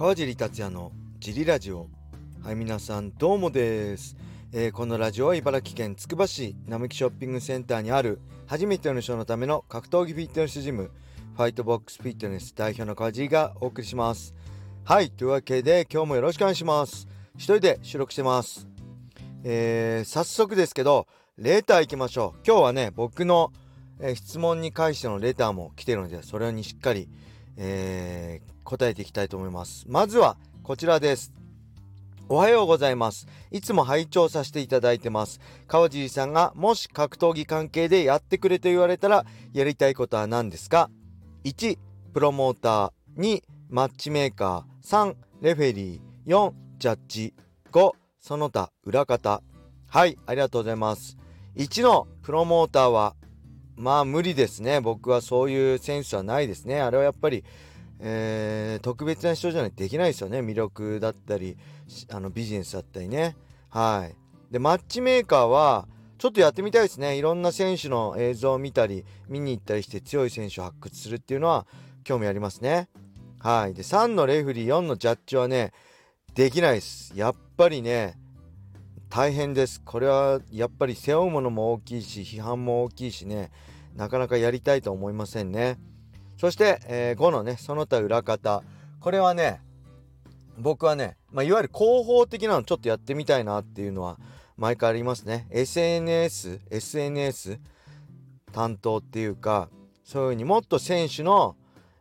川尻達也のジリラジオ。はい皆さんどうもです、えー、このラジオは茨城県つくば市並木ショッピングセンターにある初めての人のための格闘技フィットネスジムファイトボックスフィットネス代表の川尻がお送りします。はいというわけで今日もよろしくお願いします。一人で収録してます。えー、早速ですけどレーター行きましょう。今日はね僕の、えー、質問に関してのレターも来てるのでそれにしっかり、えー、答えていきたいと思います。まずはこちらです。おはようございます。いつも拝聴させていただいてます。川尻さんがもし格闘技関係でやってくれと言われたらやりたいことは何ですか？1プロモーター2マッチメーカー。3レフェリー。4ジャッジ。5その他裏方。はいありがとうございます。1のプロモーターはまあ無理ですね。僕はそういうセンスはないですね。あれはやっぱり、えー、特別な人じゃないとできないですよね。魅力だったりあのビジネスだったりね。はい。でマッチメーカーはちょっとやってみたいですね。いろんな選手の映像を見たり見に行ったりして強い選手を発掘するっていうのは興味ありますね。はい。で3のレフリー4のジャッジはねできないです。やっぱりね大変です。これはやっぱり背負うものも大きいし批判も大きいしねなかなかやりたいと思いませんね。そして、えー、5のねその他裏方これはね僕はね、まあ、いわゆる広報的なのちょっとやってみたいなっていうのは毎回ありますね SNS SNS 担当っていうかそういうふうにもっと選手の、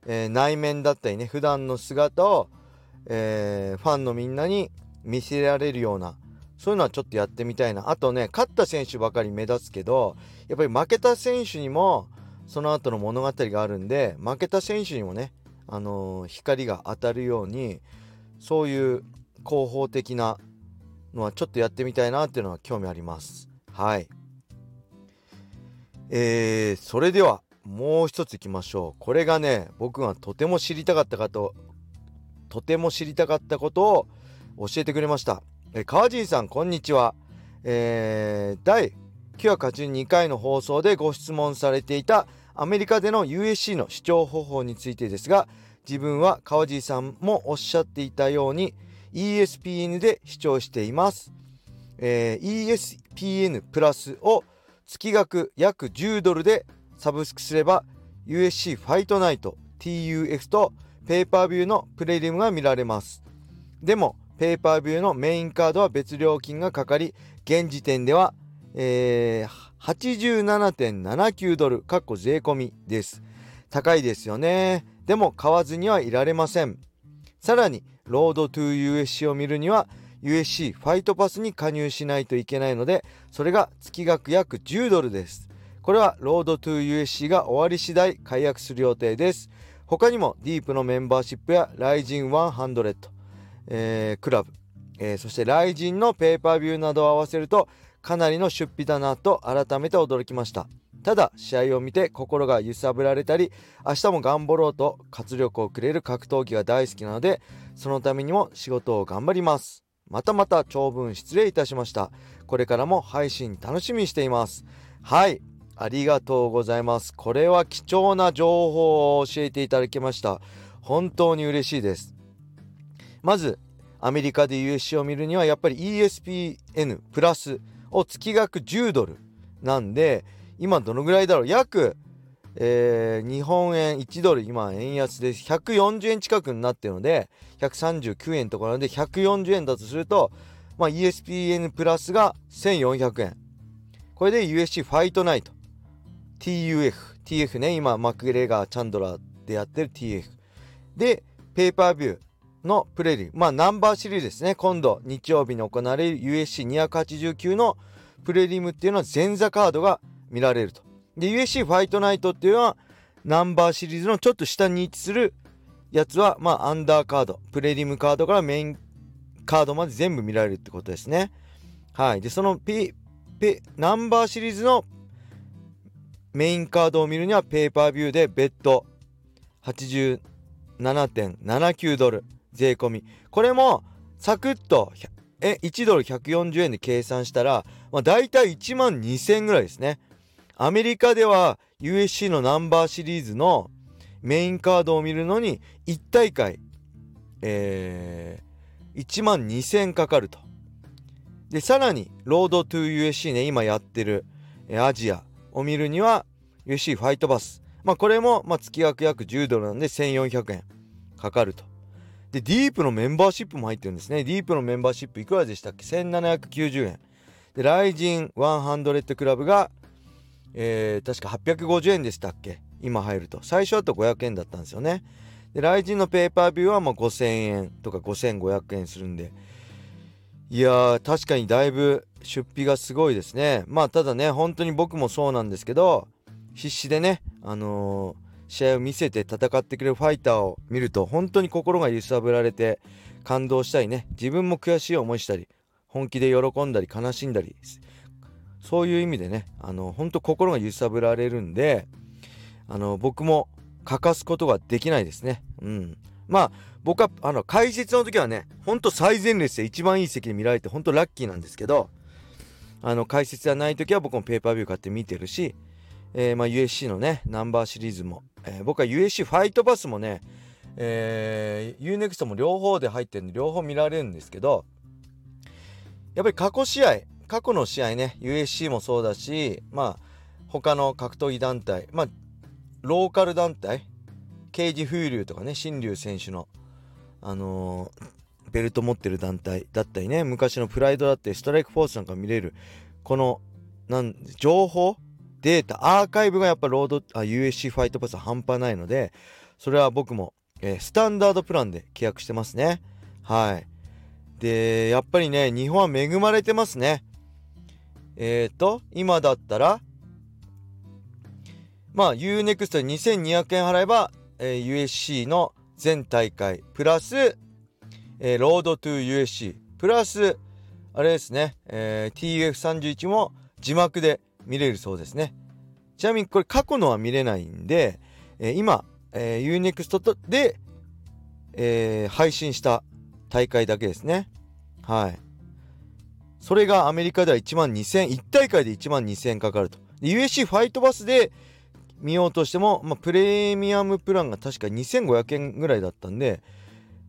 えー、内面だったりね普段の姿を、えー、ファンのみんなに見せられるようなそういうのはちょっとやってみたいな。あとね、勝った選手ばかり目立つけど、やっぱり負けた選手にも、その後の物語があるんで、負けた選手にもね、あのー、光が当たるように、そういう広報的なのはちょっとやってみたいなっていうのは興味あります。はい。えー、それでは、もう一ついきましょう。これがね、僕がとても知りたかったかと、とても知りたかったことを教えてくれました。え川尻さんこんにちは、えー、第982回の放送でご質問されていたアメリカでの USC の視聴方法についてですが自分は川尻さんもおっしゃっていたように ESPN で視聴しています、えー、ESPN プラスを月額約10ドルでサブスクすれば USC ファイトナイト TUX とペーパービューのプレリムが見られます。でもペイパービューのメインカードは別料金がかかり現時点では、えー、87.79ドルかっこ税込みです。高いですよね。でも買わずにはいられません。さらにロードトゥー USC を見るには USC ファイトパスに加入しないといけないのでそれが月額約10ドルです。これはロードトゥー USC が終わり次第解約する予定です。他にもディープのメンバーシップやライジン100えー、クラブ、えー、そしてライジンのペイパービューなどを合わせるとかなりの出費だなと改めて驚きました。ただ試合を見て心が揺さぶられたり明日も頑張ろうと活力をくれる格闘技が大好きなのでそのためにも仕事を頑張ります。またまた長文失礼いたしました。これからも配信楽しみにしています。はい。ありがとうございます。これは貴重な情報を教えていただきました。本当に嬉しいです。まずアメリカで USC を見るにはやっぱり ESPN プラスを月額10ドルなんで今どのぐらいだろう？約、えー、日本円1ドル今円安で140円近くになってるので139円とかなので140円だとすると、まあ、ESPN プラスが1400円。これで USC ファイトナイト TUF TF ね。今マクレガーチャンドラーでやってる TF でペーパービュー。のプレリまあナンバーシリーズですね。今度日曜日に行われる USC289 のプレリムっていうのは前座カードが見られると。で USC ファイトナイトっていうのはナンバーシリーズのちょっと下に位置するやつはまあアンダーカードプレリムカードからメインカードまで全部見られるってことですね。はい。でそのピペナンバーシリーズのメインカードを見るにはペーパービューで別途87.79ドル。税込みこれもサクッとえ1ドル140円で計算したら、まあ、大体1万2000円ぐらいですねアメリカでは USC のナンバーシリーズのメインカードを見るのに1大会えー、1万2000円かかると。で、さらに、ロードトゥ USC ね、今やってる、え、アジアを見るには、USC ファイトバス。まあ、これも、まあ、月額約10ドルなんで1400円かかると。で、ディープのメンバーシップも入ってるんですね。ディープのメンバーシップいくらでしたっけ ?1790 円。で、ライジン100クラブが、えー、確か850円でしたっけ？今入ると。最初だと500円だったんですよね。で、ライジンのペーパービューはもう5000円とか5500円するんで。いやー、確かにだいぶ出費がすごいですね。まあ、ただね、本当に僕もそうなんですけど、必死でね、あのー試合を見せて戦ってくれるファイターを見ると本当に心が揺さぶられて感動したりね自分も悔しい思いしたり本気で喜んだり悲しんだりそういう意味でねあの本当心が揺さぶられるんであの僕も欠かすことができないですね。うん。まあ僕はあの解説の時はねほんと最前列で一番いい席で見られて本当ラッキーなんですけどあの解説がない時は僕もペーパービュー買って見てるしえー、まあ、USC のねナンバーシリーズも、えー、僕は USC ファイトパスもね、えー、UNEXT も両方で入ってるんで両方見られるんですけどやっぱり過去試合過去の試合ね USC もそうだしまあ他の格闘技団体まあローカル団体ケージ風流とかね新竜選手のあのー、ベルト持ってる団体だったりね昔のプライドだったりストライクフォースなんか見れるこのなん情報データ、アーカイブがやっぱロード、あ、USC ファイトパス半端ないので、それは僕も、えー、スタンダードプランで契約してますね。はい。で、やっぱりね、日本は恵まれてますね。えっ、ー、と、今だったら、まあ、UNEXT で2200円払えば、えー、USC の全大会、プラス、えー、ロードトゥ USC、プラス、あれですね、えー、TF31 も字幕で見れるそうですね。ちなみにこれ過去のは見れないんで、えー、今、えー、UNEXT で、えー、配信した大会だけですね。はい。それがアメリカでは1万2000、1大会で1万2000かかると。USC ファイトバスで見ようとしても、まあ、プレミアムプランが確か2500円ぐらいだったんで、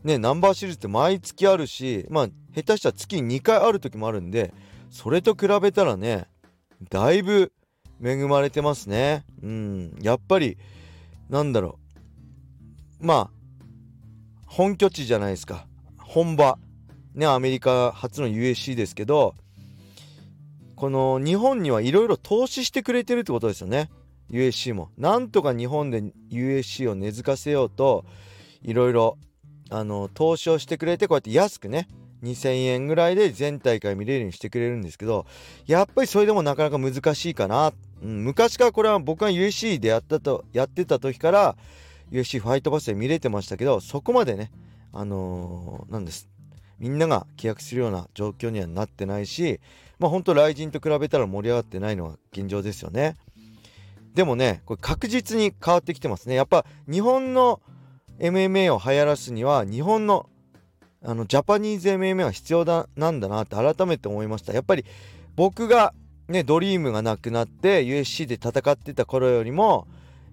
ね、ナンバーシリーズって毎月あるし、まあ、下手したら月2回ある時もあるんで、それと比べたらね、だいぶ恵まれてますね。うん。やっぱり、なんだろう。まあ、本拠地じゃないですか。本場。ね、アメリカ初の USC ですけど、この日本にはいろいろ投資してくれてるってことですよね。USC も。なんとか日本で USC を根付かせようと、いろいろ、あの、投資をしてくれて、こうやって安くね、2000円ぐらいで全大会見れるようにしてくれるんですけど、やっぱりそれでもなかなか難しいかな。うん、昔からこれは僕が USC でやったと、やってた時から USC ファイトバスで見れてましたけど、そこまでね、あのー、なんです。みんなが契約するような状況にはなってないし、まあ本当雷神と比べたら盛り上がってないのが現状ですよね。でもね、これ確実に変わってきてますね。やっぱ日本の MMA を流行らすには日本のあのジャパニーズ MMA は必要だなんだなって改めて思いましたやっぱり僕がねドリームがなくなって USC で戦ってた頃よりも、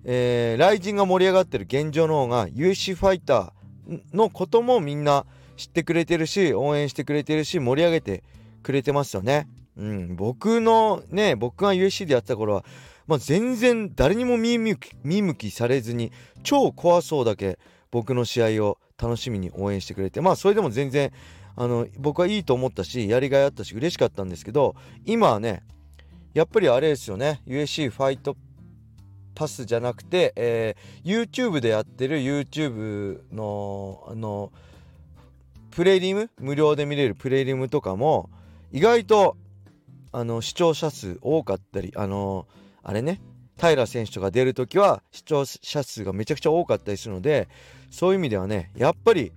えー、ライジンが盛り上がってる現状の方が USC ファイターのこともみんな知ってくれてるし応援してくれてるし盛り上げてくれてますよね。うん、僕のね僕が USC でやってた頃は、まあ、全然誰にも見向き見向きされずに超怖そうだけ僕の試合を楽しみに応援してくれてまあそれでも全然あの僕はいいと思ったしやりがいあったし嬉しかったんですけど今はねやっぱりあれですよね USC ファイトパスじゃなくて、えー、YouTube でやってる YouTube のあのプレリム無料で見れるプレリムとかも意外とあの視聴者数多かったりあのあれね平選手とか出るときは視聴者数がめちゃくちゃ多かったりするのでそういう意味ではねやっぱり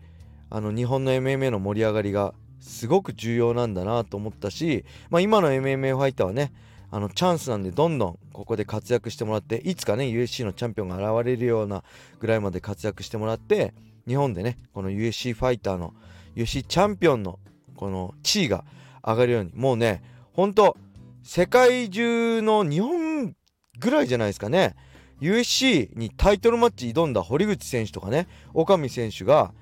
あの日本の MMA の盛り上がりがすごく重要なんだなと思ったし、まあ、今の MMA ファイターはねあのチャンスなんでどんどんここで活躍してもらっていつかね USC のチャンピオンが現れるようなぐらいまで活躍してもらって日本でねこの USC ファイターの USC チャンピオンのこの地位が上がるようにもうねほんと世界中の日本ぐらいじゃないですかね。USC にタイトルマッチ挑んだ堀口選手とかね岡見選手が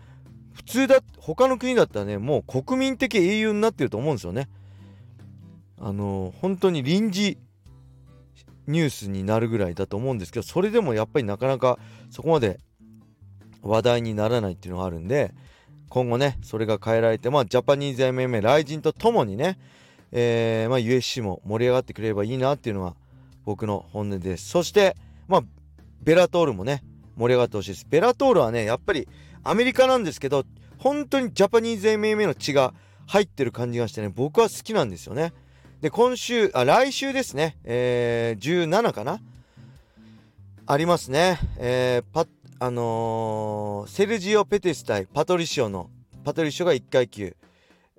普通だ他の国だったらねもう国民的英雄になってると思うんですよね。あの本当に臨時ニュースになるぐらいだと思うんですけどそれでもやっぱりなかなかそこまで話題にならないっていうのがあるんで今後ねそれが変えられてまあジャパニーズ MMA ライジンとともにね、えー、まあ、USC も盛り上がってくれればいいなっていうのが僕の本音です。そしてまあベラトールもね盛り上がってほしいです。ベラトールはねやっぱりアメリカなんですけど本当にジャパニーズ MMA の血が入ってる感じがしてね僕は好きなんですよね。で今週あ来週ですね、えー、17かな？ありますね、えー、パあのー、セルジオ・ペテス対パトリシオのパトリシオが1階級、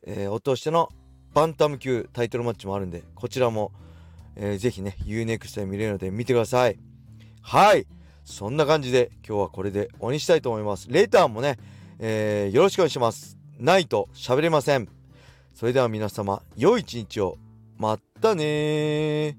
えー、落としてのバンタム級タイトルマッチもあるんでこちらも、えー、ぜひね UNEXT で見れるので見てください。はい。そんな感じで今日はこれで終わりにしたいと思います。レーターもね、えー、よろしくお願いします。ないと喋れません。それでは皆様良い一日を。まったね